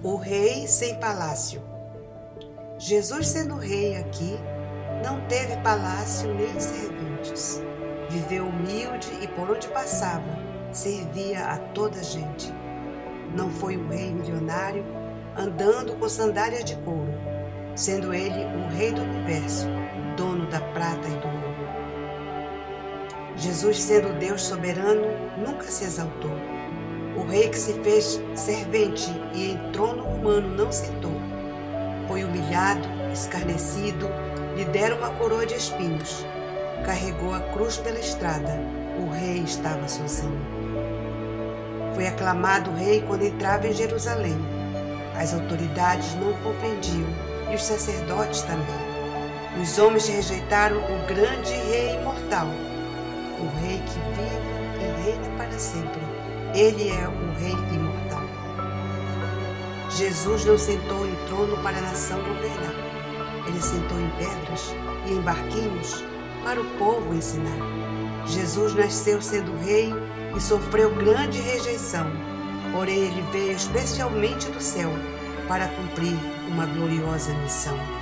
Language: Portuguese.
O rei sem palácio. Jesus, sendo rei aqui, não teve palácio nem serventes. Viveu humilde e por onde passava, servia a toda a gente. Não foi um rei milionário andando com sandálias de couro, sendo ele o rei do universo, dono da prata e do ouro. Jesus, sendo Deus soberano, nunca se exaltou o rei que se fez servente e em trono humano não sentou. Foi humilhado, escarnecido, lhe deram uma coroa de espinhos. Carregou a cruz pela estrada. O rei estava sozinho. Foi aclamado rei quando entrava em Jerusalém. As autoridades não compreendiam e os sacerdotes também. Os homens rejeitaram o grande rei imortal, o rei que vive e reina para sempre ele é o Rei imortal. Jesus não sentou em trono para a nação governar. Ele sentou em pedras e em barquinhos para o povo ensinar. Jesus nasceu sendo rei e sofreu grande rejeição, porém ele veio especialmente do céu para cumprir uma gloriosa missão.